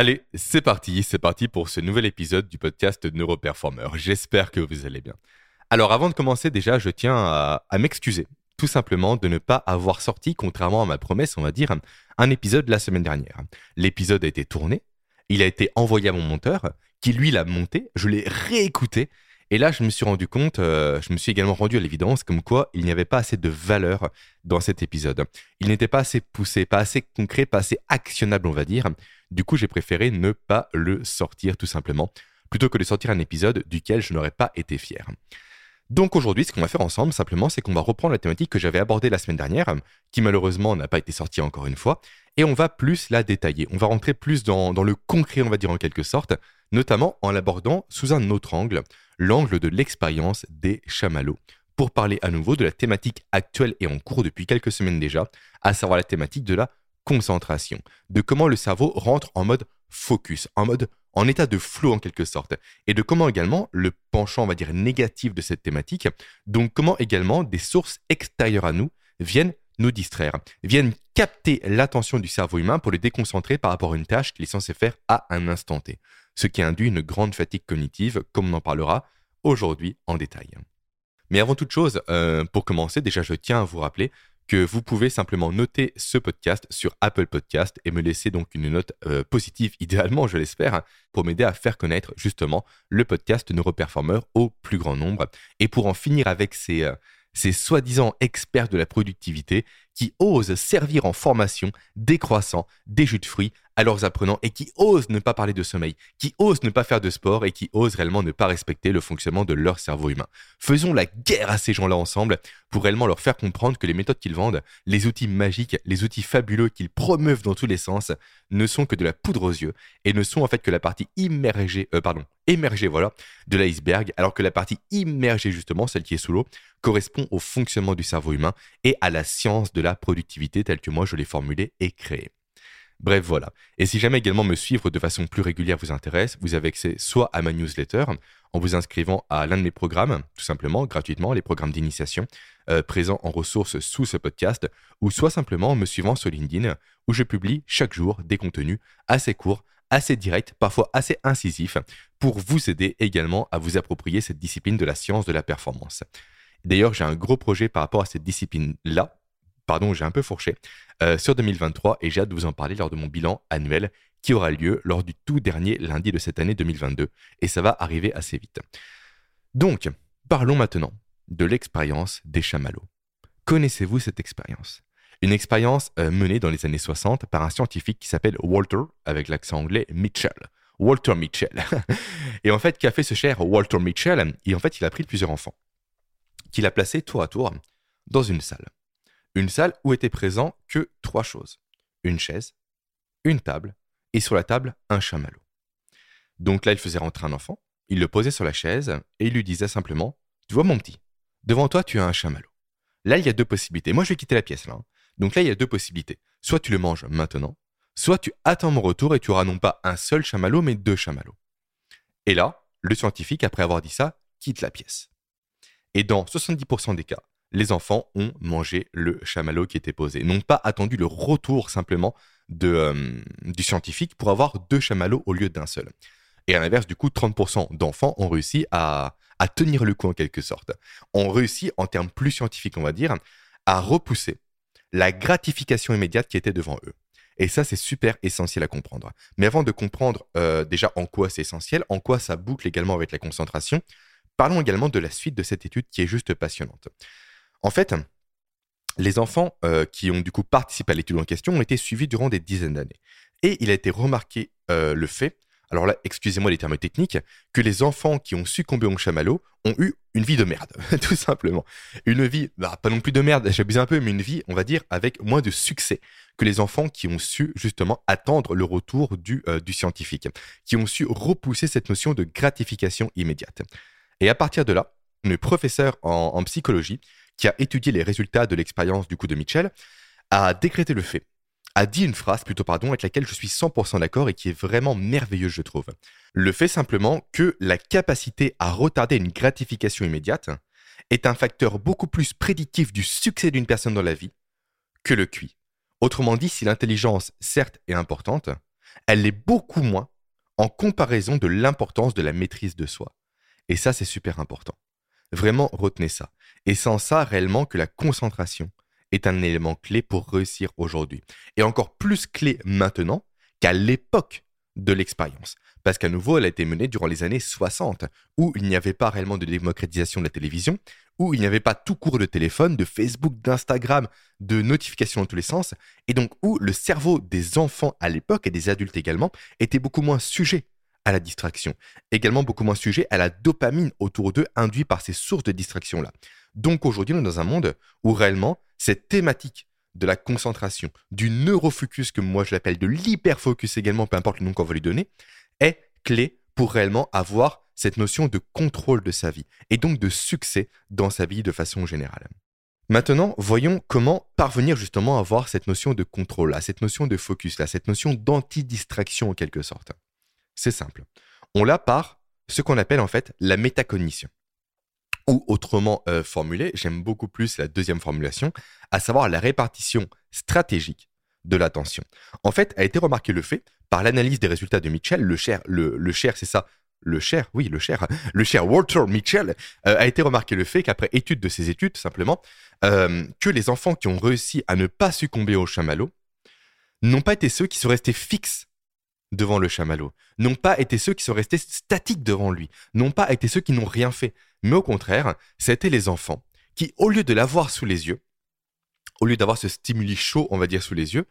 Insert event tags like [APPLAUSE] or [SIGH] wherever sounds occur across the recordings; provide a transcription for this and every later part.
Allez, c'est parti, c'est parti pour ce nouvel épisode du podcast Neuroperformer. J'espère que vous allez bien. Alors avant de commencer déjà, je tiens à, m'excuser, tout simplement de ne pas avoir sorti, contrairement à ma promesse, on va dire, un épisode la semaine dernière. L'épisode a été tourné, il a été envoyé à mon monteur, qui lui l'a monté, je l'ai réécouté, et là, je me suis rendu compte, euh, je me suis également rendu à l'évidence comme quoi il n'y avait pas assez de valeur dans cet épisode. Il n'était pas assez poussé, pas assez concret, pas assez actionnable, on va dire. Du coup, j'ai préféré ne pas le sortir tout simplement, plutôt que de sortir un épisode duquel je n'aurais pas été fier. Donc aujourd'hui, ce qu'on va faire ensemble, simplement, c'est qu'on va reprendre la thématique que j'avais abordée la semaine dernière, qui malheureusement n'a pas été sortie encore une fois, et on va plus la détailler. On va rentrer plus dans, dans le concret, on va dire en quelque sorte, notamment en l'abordant sous un autre angle, l'angle de l'expérience des chamallows, pour parler à nouveau de la thématique actuelle et en cours depuis quelques semaines déjà, à savoir la thématique de la concentration, de comment le cerveau rentre en mode focus, en mode en état de flot en quelque sorte, et de comment également le penchant, on va dire, négatif de cette thématique, donc comment également des sources extérieures à nous viennent nous distraire, viennent capter l'attention du cerveau humain pour le déconcentrer par rapport à une tâche qu'il est censé faire à un instant T, ce qui induit une grande fatigue cognitive, comme on en parlera aujourd'hui en détail. Mais avant toute chose, euh, pour commencer, déjà je tiens à vous rappeler que vous pouvez simplement noter ce podcast sur Apple Podcast et me laisser donc une note euh, positive, [LAUGHS] idéalement, je l'espère, pour m'aider à faire connaître justement le podcast Neuroperformer au plus grand nombre et pour en finir avec ces, euh, ces soi-disant experts de la productivité qui osent servir en formation des croissants, des jus de fruits à leurs apprenants et qui osent ne pas parler de sommeil, qui osent ne pas faire de sport et qui osent réellement ne pas respecter le fonctionnement de leur cerveau humain. Faisons la guerre à ces gens-là ensemble pour réellement leur faire comprendre que les méthodes qu'ils vendent, les outils magiques, les outils fabuleux qu'ils promeuvent dans tous les sens, ne sont que de la poudre aux yeux et ne sont en fait que la partie immergée, euh, pardon, émergée voilà, de l'iceberg, alors que la partie immergée justement, celle qui est sous l'eau, correspond au fonctionnement du cerveau humain et à la science de la productivité telle que moi je l'ai formulée et créée. Bref, voilà. Et si jamais également me suivre de façon plus régulière vous intéresse, vous avez accès soit à ma newsletter en vous inscrivant à l'un de mes programmes, tout simplement, gratuitement, les programmes d'initiation euh, présents en ressources sous ce podcast, ou soit simplement en me suivant sur LinkedIn, où je publie chaque jour des contenus assez courts, assez directs, parfois assez incisifs, pour vous aider également à vous approprier cette discipline de la science de la performance. D'ailleurs, j'ai un gros projet par rapport à cette discipline-là, pardon, j'ai un peu fourché, euh, sur 2023 et j'ai hâte de vous en parler lors de mon bilan annuel qui aura lieu lors du tout dernier lundi de cette année 2022 et ça va arriver assez vite. Donc, parlons maintenant de l'expérience des chamallows. Connaissez-vous cette expérience? Une expérience euh, menée dans les années 60 par un scientifique qui s'appelle Walter, avec l'accent anglais, Mitchell. Walter Mitchell. [LAUGHS] et en fait, qui a fait ce cher Walter Mitchell? Et en fait, il a pris plusieurs enfants, qu'il a placés tour à tour dans une salle. Une salle où étaient présents que trois choses. Une chaise, une table, et sur la table, un chamallow. Donc là, il faisait rentrer un enfant, il le posait sur la chaise, et il lui disait simplement, Tu vois mon petit, devant toi, tu as un chamallow. Là, il y a deux possibilités. Moi, je vais quitter la pièce là. Hein. Donc là, il y a deux possibilités. Soit tu le manges maintenant, soit tu attends mon retour et tu auras non pas un seul chamallow, mais deux chamallows. Et là, le scientifique, après avoir dit ça, quitte la pièce. Et dans 70% des cas, les enfants ont mangé le chamallow qui était posé, n'ont pas attendu le retour simplement euh, du scientifique pour avoir deux chamallows au lieu d'un seul. Et à l'inverse, du coup, 30% d'enfants ont réussi à, à tenir le coup en quelque sorte. Ont réussi, en termes plus scientifiques, on va dire, à repousser la gratification immédiate qui était devant eux. Et ça, c'est super essentiel à comprendre. Mais avant de comprendre euh, déjà en quoi c'est essentiel, en quoi ça boucle également avec la concentration, parlons également de la suite de cette étude qui est juste passionnante. En fait, les enfants euh, qui ont du coup participé à l'étude en question ont été suivis durant des dizaines d'années. Et il a été remarqué euh, le fait, alors là, excusez-moi les termes techniques, que les enfants qui ont succombé au chamallow ont eu une vie de merde, [LAUGHS] tout simplement. Une vie, bah, pas non plus de merde, j'abuse un peu, mais une vie, on va dire, avec moins de succès que les enfants qui ont su justement attendre le retour du, euh, scientifique, qui ont su repousser cette notion de gratification immédiate. Et à partir de là, une professeure en psychologie qui a étudié les résultats de l'expérience du coup de Mitchell, a décrété le fait, a dit une phrase plutôt pardon avec laquelle je suis 100% d'accord et qui est vraiment merveilleuse je trouve. Le fait simplement que la capacité à retarder une gratification immédiate est un facteur beaucoup plus prédictif du succès d'une personne dans la vie que le QI. Autrement dit, si l'intelligence certes est importante, elle l'est beaucoup moins en comparaison de l'importance de la maîtrise de soi. Et ça, c'est super important. Vraiment, retenez ça. Et sans ça, réellement, que la concentration est un élément clé pour réussir aujourd'hui. Et encore plus clé maintenant qu'à l'époque de l'expérience. Parce qu'à nouveau, elle a été menée durant les années 60, où il n'y avait pas réellement de démocratisation de la télévision, où il n'y avait pas tout court de téléphone, de Facebook, d'Instagram, de notifications dans tous les sens, et donc où le cerveau des enfants à l'époque, et des adultes également, était beaucoup moins sujet la distraction, également beaucoup moins sujet à la dopamine autour d'eux induit par ces sources de distraction-là. Donc aujourd'hui, on est dans un monde où réellement, cette thématique de la concentration, du neurofocus, que moi je l'appelle de l'hyperfocus également, peu importe le nom qu'on va lui donner, est clé pour réellement avoir cette notion de contrôle de sa vie et donc de succès dans sa vie de façon générale. Maintenant, voyons comment parvenir justement à avoir cette notion de contrôle, à cette notion de focus, à cette notion d'anti-distraction en quelque sorte. C'est simple. On l'a par ce qu'on appelle en fait la métacognition. Ou autrement euh, formulé, j'aime beaucoup plus la deuxième formulation, à savoir la répartition stratégique de l'attention. En fait, a été remarqué le fait, par l'analyse des résultats de Mitchell, le cher, le, c'est ça, le cher, oui, le cher, [LAUGHS] le cher Walter Mitchell, euh, a été remarqué le fait qu'après étude de ces études, simplement, euh, que les enfants qui ont réussi à ne pas succomber au chamallow n'ont pas été ceux qui sont restés fixes devant le chamallow, n'ont pas été ceux qui sont restés statiques devant lui, n'ont pas été ceux qui n'ont rien fait, mais au contraire, c'était les enfants qui, au lieu de l'avoir sous les yeux, au lieu d'avoir ce stimuli chaud, on va dire, sous les yeux,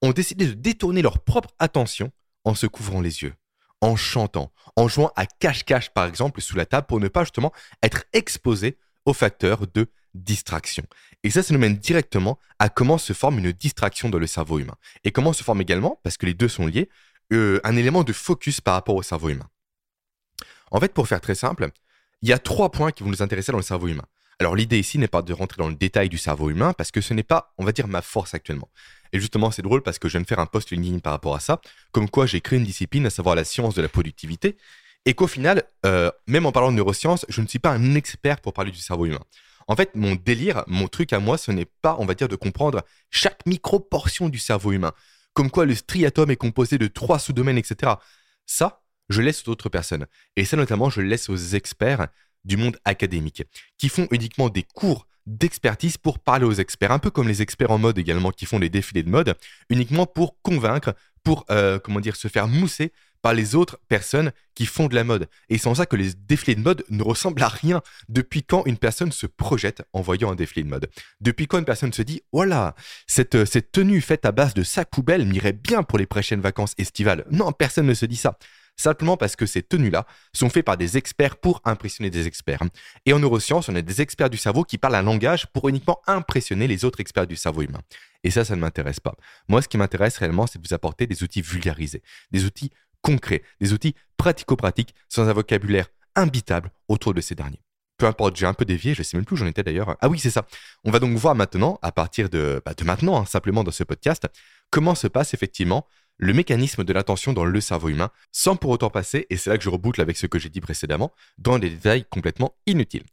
ont décidé de détourner leur propre attention en se couvrant les yeux en chantant, en jouant à cache-cache par exemple sous la table pour ne pas justement être exposé aux facteurs de distraction. Et ça, ça nous mène directement à comment se forme une distraction dans le cerveau humain. Et comment se forme également, parce que les deux sont liés, euh, un élément de focus par rapport au cerveau humain. En fait, pour faire très simple, il y a trois points qui vont nous intéresser dans le cerveau humain. Alors l'idée ici n'est pas de rentrer dans le détail du cerveau humain parce que ce n'est pas, on va dire, ma force actuellement. Et justement, c'est drôle parce que je viens faire un post LinkedIn par rapport à ça, comme quoi j'ai créé une discipline, à savoir la science de la productivité, et qu'au final, euh, même en parlant de neurosciences, je ne suis pas un expert pour parler du cerveau humain. En fait, mon délire, mon truc à moi, ce n'est pas, on va dire, de comprendre chaque micro-portion du cerveau humain, comme quoi le striatum est composé de trois sous-domaines, etc. Ça, je laisse aux autres personnes. Et ça, notamment, je laisse aux experts du monde académique, qui font uniquement des cours d'expertise pour parler aux experts, un peu comme les experts en mode également qui font des défilés de mode, uniquement pour convaincre, pour euh, comment dire, se faire mousser par les autres personnes qui font de la mode. Et c'est en ça que les défilés de mode ne ressemblent à rien. Depuis quand une personne se projette en voyant un défilé de mode? Depuis quand une personne se dit, voilà, cette, euh, cette tenue faite à base de sac poubelle m'irait bien pour les prochaines vacances estivales? Non, personne ne se dit ça simplement parce que ces tenues-là sont faites par des experts pour impressionner des experts. Et en neurosciences, on a des experts du cerveau qui parlent un langage pour uniquement impressionner les autres experts du cerveau humain. Et ça, ça ne m'intéresse pas. Moi, ce qui m'intéresse réellement, c'est de vous apporter des outils vulgarisés, des outils concrets, des outils pratico-pratiques sans un vocabulaire imbitable autour de ces derniers. Peu importe, j'ai un peu dévié, je ne sais même plus où j'en étais d'ailleurs. Ah oui, c'est ça. On va donc voir maintenant, à partir de, bah, de maintenant, hein, simplement dans ce podcast, comment se passe effectivement le mécanisme de l'attention dans le cerveau humain, sans pour autant passer, et c'est là que je reboucle avec ce que j'ai dit précédemment, dans des détails complètement inutiles.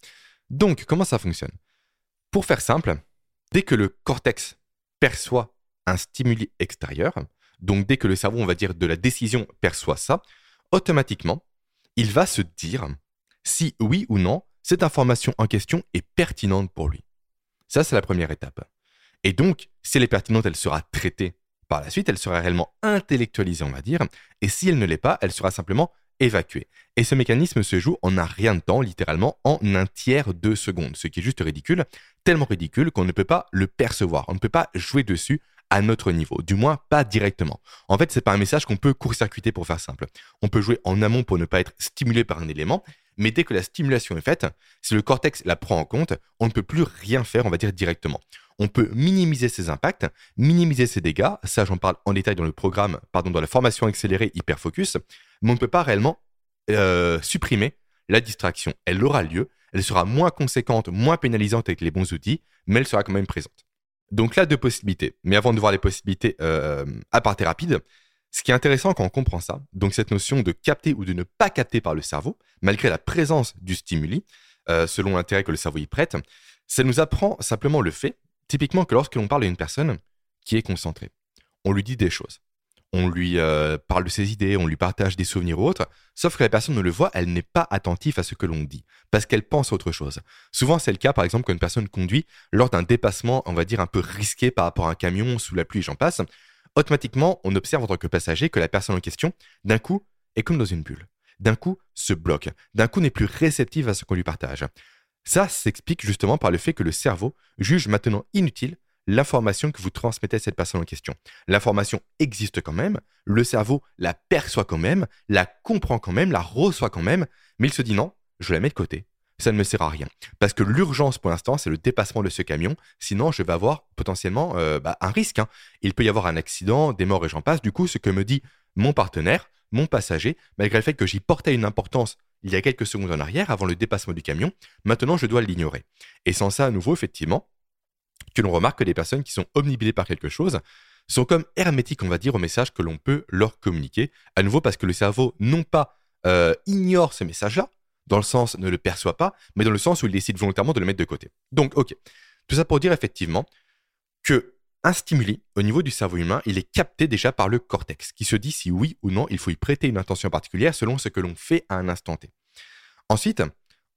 Donc, comment ça fonctionne? Pour faire simple, dès que le cortex perçoit un stimuli extérieur, donc dès que le cerveau, on va dire, de la décision perçoit ça, automatiquement, il va se dire si oui ou non cette information en question est pertinente pour lui. Ça, c'est la première étape. Et donc, si elle est pertinente, elle sera traitée par la suite, elle sera réellement intellectualisée, on va dire, et si elle ne l'est pas, elle sera simplement évacuée. Et ce mécanisme se joue en un rien de temps, littéralement en un tiers de seconde, ce qui est juste ridicule, tellement ridicule qu'on ne peut pas le percevoir, on ne peut pas jouer dessus à notre niveau, du moins pas directement. En fait, c'est pas un message qu'on peut court-circuiter pour faire simple. On peut jouer en amont pour ne pas être stimulé par un élément, mais dès que la stimulation est faite, si le cortex la prend en compte, on ne peut plus rien faire, on va dire directement on peut minimiser ses impacts, minimiser ses dégâts. Ça, j'en parle en détail dans le programme, pardon, dans la formation accélérée Hyperfocus. Mais on ne peut pas réellement euh, supprimer la distraction. Elle aura lieu, elle sera moins conséquente, moins pénalisante avec les bons outils, mais elle sera quand même présente. Donc là, deux possibilités. Mais avant de voir les possibilités euh, à partir rapide, ce qui est intéressant quand on comprend ça, donc cette notion de capter ou de ne pas capter par le cerveau, malgré la présence du stimuli, euh, selon l'intérêt que le cerveau y prête, ça nous apprend simplement le fait Typiquement que lorsque l'on parle à une personne qui est concentrée, on lui dit des choses. On lui euh, parle de ses idées, on lui partage des souvenirs ou autres, sauf que la personne ne le voit, elle n'est pas attentive à ce que l'on dit, parce qu'elle pense à autre chose. Souvent, c'est le cas, par exemple, quand une personne conduit lors d'un dépassement, on va dire, un peu risqué par rapport à un camion sous la pluie, j'en passe, automatiquement, on observe en tant que passager que la personne en question, d'un coup, est comme dans une bulle. D'un coup, se bloque. D'un coup, n'est plus réceptive à ce qu'on lui partage. Ça s'explique justement par le fait que le cerveau juge maintenant inutile l'information que vous transmettez à cette personne en question. L'information existe quand même, le cerveau la perçoit quand même, la comprend quand même, la reçoit quand même, mais il se dit non, je la mets de côté. Ça ne me sert à rien. Parce que l'urgence pour l'instant, c'est le dépassement de ce camion. Sinon, je vais avoir potentiellement euh, bah, un risque. Hein. Il peut y avoir un accident, des morts et j'en passe. Du coup, ce que me dit mon partenaire, mon passager, malgré le fait que j'y portais une importance il y a quelques secondes en arrière, avant le dépassement du camion, maintenant je dois l'ignorer. Et sans ça, à nouveau, effectivement, que l'on remarque que les personnes qui sont omnibilées par quelque chose sont comme hermétiques, on va dire, au message que l'on peut leur communiquer. À nouveau, parce que le cerveau, non pas euh, ignore ce message-là, dans le sens ne le perçoit pas, mais dans le sens où il décide volontairement de le mettre de côté. Donc, ok. Tout ça pour dire effectivement que un stimuli au niveau du cerveau humain, il est capté déjà par le cortex, qui se dit si oui ou non il faut y prêter une attention particulière selon ce que l'on fait à un instant T. Ensuite,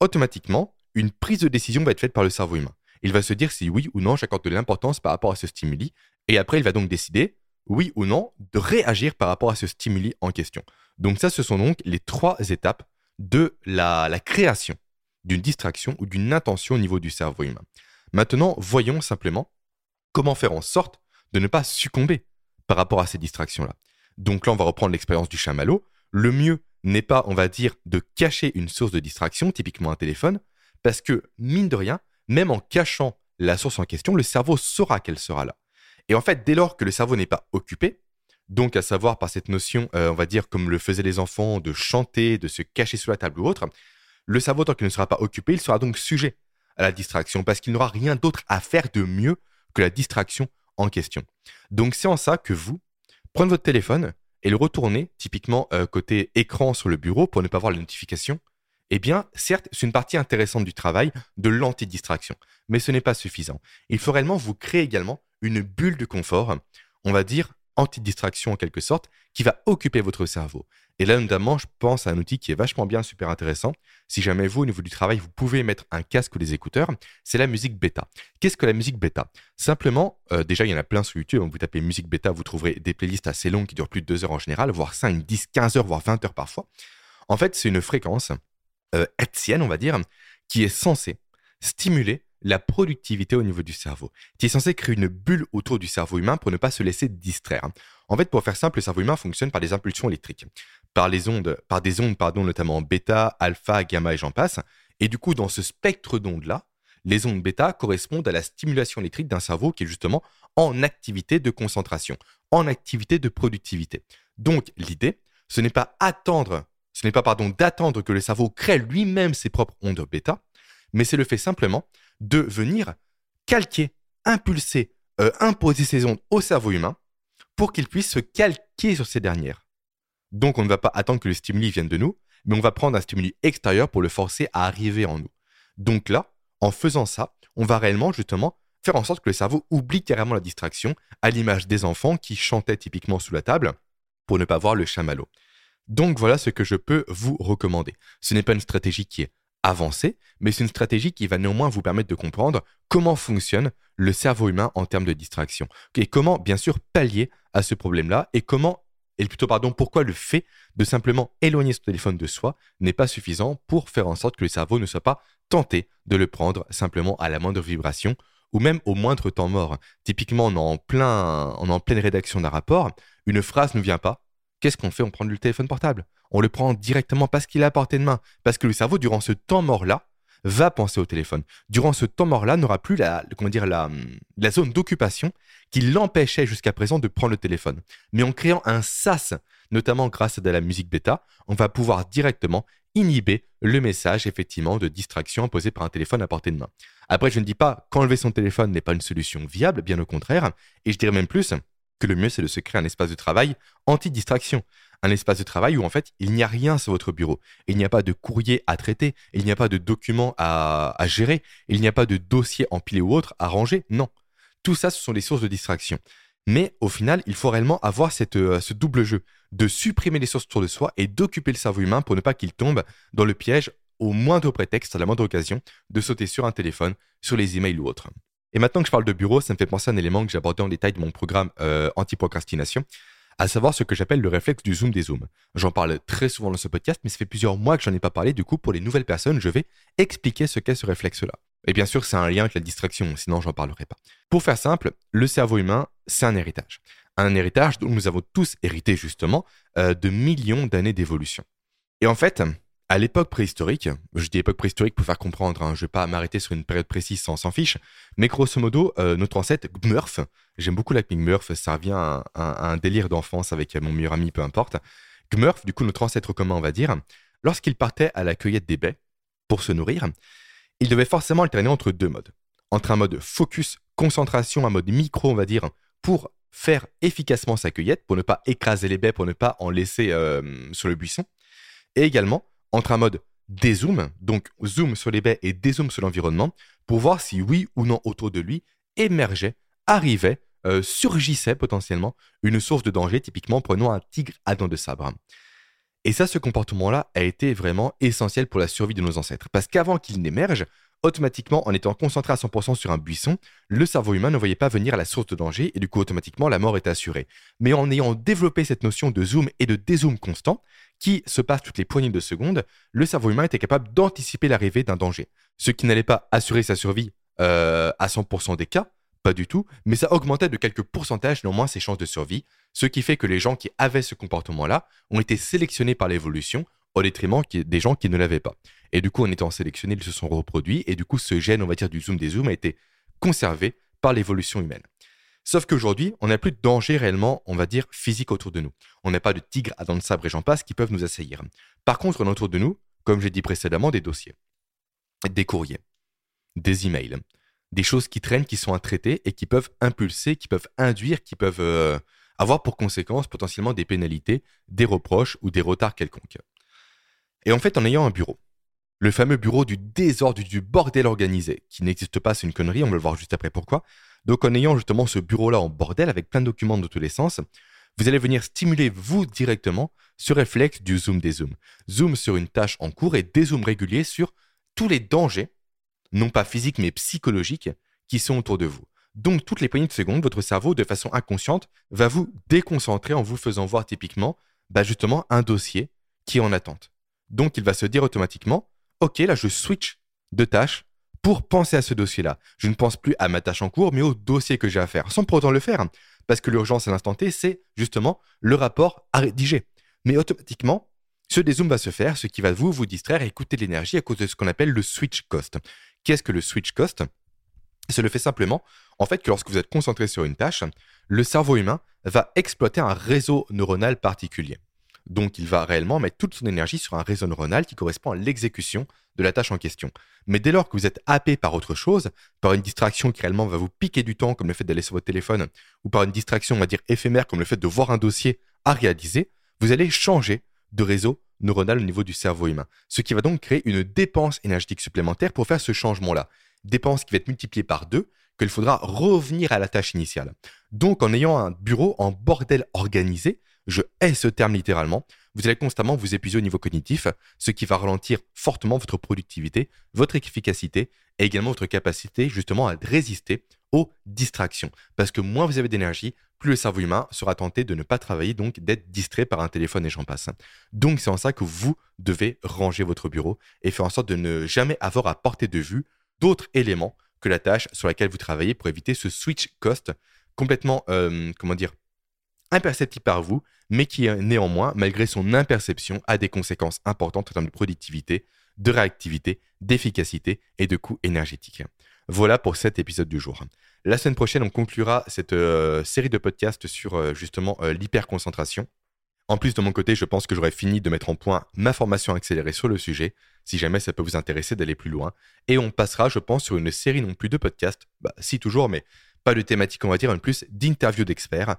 automatiquement, une prise de décision va être faite par le cerveau humain. Il va se dire si oui ou non j'accorde de l'importance par rapport à ce stimuli, et après il va donc décider, oui ou non, de réagir par rapport à ce stimuli en question. Donc ça, ce sont donc les trois étapes de la, création d'une distraction ou d'une intention au niveau du cerveau humain. Maintenant, voyons simplement comment faire en sorte de ne pas succomber par rapport à ces distractions-là. Donc là, on va reprendre l'expérience du chamallow. Le mieux n'est pas, on va dire, de cacher une source de distraction, typiquement un téléphone, parce que, mine de rien, même en cachant la source en question, le cerveau saura qu'elle sera là. Et en fait, dès lors que le cerveau n'est pas occupé, donc à savoir par cette notion, euh, on va dire comme le faisaient les enfants, de chanter, de se cacher sous la table ou autre, le cerveau, tant qu'il ne sera pas occupé, il sera donc sujet à la distraction, parce qu'il n'aura rien d'autre à faire de mieux que la distraction en question. Donc c'est en ça que vous prenez votre téléphone et le retournez typiquement euh, côté écran sur le bureau pour ne pas voir les notifications. Eh bien, certes, c'est une partie intéressante du travail de l'antidistraction, mais ce n'est pas suffisant. Il faut réellement vous créer également une bulle de confort, on va dire anti-distraction en quelque sorte, qui va occuper votre cerveau. Et là, notamment, je pense à un outil qui est vachement bien, super intéressant. Si jamais vous, au niveau du travail, vous pouvez mettre un casque ou des écouteurs, c'est la musique bêta. Qu'est-ce que la musique bêta? Simplement, euh, déjà, il y en a plein sur YouTube. Vous tapez musique bêta, vous trouverez des playlists assez longues qui durent plus de 2 heures en général, voire 5, 10, 15 heures, voire 20 heures parfois. En fait, c'est une fréquence euh, on va dire, qui est censée stimuler la productivité au niveau du cerveau, qui est censé créer une bulle autour du cerveau humain pour ne pas se laisser distraire. En fait, pour faire simple, le cerveau humain fonctionne par des impulsions électriques, par les ondes, par des ondes, pardon, notamment bêta, alpha, gamma et j'en passe. Et du coup, dans ce spectre d'ondes-là, les ondes bêta correspondent à la stimulation électrique d'un cerveau qui est justement en activité de concentration, en activité de productivité. Donc, l'idée, ce n'est pas attendre, ce n'est pas pardon d'attendre que le cerveau crée lui-même ses propres ondes bêta, mais c'est le fait simplement de venir calquer, impulser, euh, imposer ces ondes au cerveau humain pour qu'il puisse se calquer sur ces dernières. Donc on ne va pas attendre que le stimuli vienne de nous, mais on va prendre un stimuli extérieur pour le forcer à arriver en nous. Donc là, en faisant ça, on va réellement justement faire en sorte que le cerveau oublie carrément la distraction, à l'image des enfants qui chantaient typiquement sous la table pour ne pas voir le chamallow. Donc voilà ce que je peux vous recommander. Ce n'est pas une stratégie qui est avancée, mais c'est une stratégie qui va néanmoins vous permettre de comprendre comment fonctionne le cerveau humain en termes de distraction. Et comment, bien sûr, pallier à ce problème-là et comment, et plutôt, pardon, pourquoi le fait de simplement éloigner son téléphone de soi n'est pas suffisant pour faire en sorte que le cerveau ne soit pas tenté de le prendre simplement à la moindre vibration ou même au moindre temps mort. Typiquement, on est en, plein, on est en pleine rédaction d'un rapport, une phrase ne vient pas, qu'est-ce qu'on fait? On prend le téléphone portable. On le prend directement parce qu'il est à portée de main. Parce que le cerveau, durant ce temps mort-là, va penser au téléphone. Durant ce temps mort-là, n'aura plus la, la, zone d'occupation qui l'empêchait jusqu'à présent de prendre le téléphone. Mais en créant un sas, notamment grâce à la musique bêta, on va pouvoir directement inhiber le message effectivement de distraction imposé par un téléphone à portée de main. Après, je ne dis pas qu'enlever son téléphone n'est pas une solution viable, bien au contraire, et je dirais même plus, que le mieux, c'est de se créer un espace de travail anti-distraction. Un espace de travail où, en fait, il n'y a rien sur votre bureau. Il n'y a pas de courrier à traiter, il n'y a pas de documents à, gérer, il n'y a pas de dossier empilé ou autre à ranger. Non. Tout ça, ce sont des sources de distraction. Mais au final, il faut réellement avoir euh, ce double jeu de supprimer les sources autour de soi et d'occuper le cerveau humain pour ne pas qu'il tombe dans le piège au moindre prétexte, à la moindre occasion, de sauter sur un téléphone, sur les emails ou autres. Et maintenant que je parle de bureau, ça me fait penser à un élément que abordé en détail de mon programme euh, anti-procrastination, à savoir ce que j'appelle le réflexe du zoom des zooms. J'en parle très souvent dans ce podcast, mais ça fait plusieurs mois que j'en ai pas parlé, du coup, pour les nouvelles personnes, je vais expliquer ce qu'est ce réflexe-là. Et bien sûr, c'est un lien avec la distraction, sinon j'en parlerai pas. Pour faire simple, le cerveau humain, c'est un héritage. Un héritage dont nous avons tous hérité justement euh, de millions d'années d'évolution. Et en fait, à l'époque préhistorique, je dis époque préhistorique pour faire comprendre, hein, je ne vais pas m'arrêter sur une période précise sans s'en fiche, mais grosso modo, euh, notre ancêtre Gmurf, j'aime beaucoup la Gmurf, ça revient à, un délire d'enfance avec mon meilleur ami, peu importe. Gmurf, du coup notre ancêtre commun on va dire, lorsqu'il partait à la cueillette des baies pour se nourrir, il devait forcément alterner entre deux modes. Entre un mode focus, concentration, un mode micro, on va dire, pour faire efficacement sa cueillette, pour ne pas écraser les baies, pour ne pas en laisser euh, sur le buisson, et également entre un mode dézoom, donc zoom sur les baies et dézoom sur l'environnement, pour voir si oui ou non autour de lui émergeait, arrivait, euh, surgissait potentiellement une source de danger, typiquement prenons un tigre à dents de sabre. Et ça, ce comportement-là a été vraiment essentiel pour la survie de nos ancêtres. Parce qu'avant qu'il n'émerge, automatiquement, en étant concentré à 100% sur un buisson, le cerveau humain ne voyait pas venir la source de danger et du coup, automatiquement, la mort était assurée. Mais en ayant développé cette notion de zoom et de dézoom constant, qui se passe toutes les poignées de secondes, le cerveau humain était capable d'anticiper l'arrivée d'un danger. Ce qui n'allait pas assurer sa survie euh, à 100% des cas, pas du tout, mais ça augmentait de quelques pourcentages néanmoins ses chances de survie, ce qui fait que les gens qui avaient ce comportement-là ont été sélectionnés par l'évolution au détriment des gens qui ne l'avaient pas. Et du coup, en étant sélectionnés, ils se sont reproduits, et du coup, ce gène, on va dire, du zoom des zooms a été conservé par l'évolution humaine. Sauf qu'aujourd'hui, on n'a plus de danger réellement, on va dire, physique autour de nous. On n'a pas de tigres à dents de sabre et j'en passe qui peuvent nous assaillir. Par contre, on a autour de nous, comme j'ai dit précédemment, des dossiers, des courriers, des emails, des choses qui traînent, qui sont à traiter et qui peuvent impulser, qui peuvent induire, qui peuvent euh, avoir pour conséquence potentiellement des pénalités, des reproches ou des retards quelconques. Et en fait, en ayant un bureau, le fameux bureau du désordre, du bordel organisé, qui n'existe pas, c'est une connerie, on va le voir juste après pourquoi. Donc en ayant justement ce bureau-là en bordel avec plein de documents de tous les sens, vous allez venir stimuler vous directement ce réflexe du zoom des zooms. Zoom sur une tâche en cours et dézoom régulier sur tous les dangers non pas physiques mais psychologiques, qui sont autour de vous. Donc, toutes les poignées de secondes, votre cerveau, de façon inconsciente, va vous déconcentrer en vous faisant voir typiquement, bah justement, un dossier qui est en attente. Donc, il va se dire automatiquement, OK, là, je switch de tâche pour penser à ce dossier-là. Je ne pense plus à ma tâche en cours, mais au dossier que j'ai à faire, sans pour autant le faire, parce que l'urgence à l'instant T, c'est justement le rapport à rédiger. Mais automatiquement, ce dézoom va se faire, ce qui va vous, vous distraire et coûter de l'énergie à cause de ce qu'on appelle le switch cost. Qu'est-ce que le switch cost? C'est le fait simplement, en fait, que lorsque vous êtes concentré sur une tâche, le cerveau humain va exploiter un réseau neuronal particulier. Donc, il va réellement mettre toute son énergie sur un réseau neuronal qui correspond à l'exécution de la tâche en question. Mais dès lors que vous êtes happé par autre chose, par une distraction qui réellement va vous piquer du temps, comme le fait d'aller sur votre téléphone, ou par une distraction, on va dire, éphémère, comme le fait de voir un dossier à réaliser, vous allez changer de réseau neuronal au niveau du cerveau humain. Ce qui va donc créer une dépense énergétique supplémentaire pour faire ce changement-là. Dépense qui va être multipliée par deux, qu'il faudra revenir à la tâche initiale. Donc en ayant un bureau en bordel organisé, je hais ce terme littéralement, vous allez constamment vous épuiser au niveau cognitif, ce qui va ralentir fortement votre productivité, votre efficacité et également votre capacité justement à résister aux distractions. Parce que moins vous avez d'énergie, plus le cerveau humain sera tenté de ne pas travailler, donc d'être distrait par un téléphone et j'en passe. Donc c'est en ça que vous devez ranger votre bureau et faire en sorte de ne jamais avoir à porter de vue d'autres éléments que la tâche sur laquelle vous travaillez pour éviter ce switch cost complètement, euh, comment dire, imperceptible par vous, mais qui néanmoins, malgré son imperception, a des conséquences importantes en termes de productivité, de réactivité, d'efficacité et de coût énergétique. Voilà pour cet épisode du jour. La semaine prochaine, on conclura cette euh, série de podcasts sur euh, justement euh, l'hyperconcentration. En plus, de mon côté, je pense que j'aurai fini de mettre en point ma formation accélérée sur le sujet, si jamais ça peut vous intéresser d'aller plus loin. Et on passera, je pense, sur une série non plus de podcasts, bah, si toujours, mais pas de thématique, on va dire, en plus d'interviews d'experts,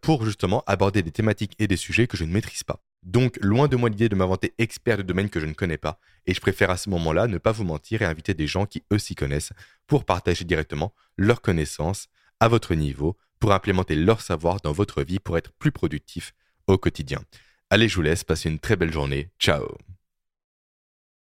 pour justement aborder des thématiques et des sujets que je ne maîtrise pas. Donc, loin de moi l'idée de m'inventer expert de domaine que je ne connais pas, et je préfère à ce moment-là ne pas vous mentir et inviter des gens qui eux s'y connaissent pour partager directement leurs connaissances à votre niveau pour implémenter leur savoir dans votre vie pour être plus productif au quotidien. Allez, je vous laisse, passez une très belle journée. Ciao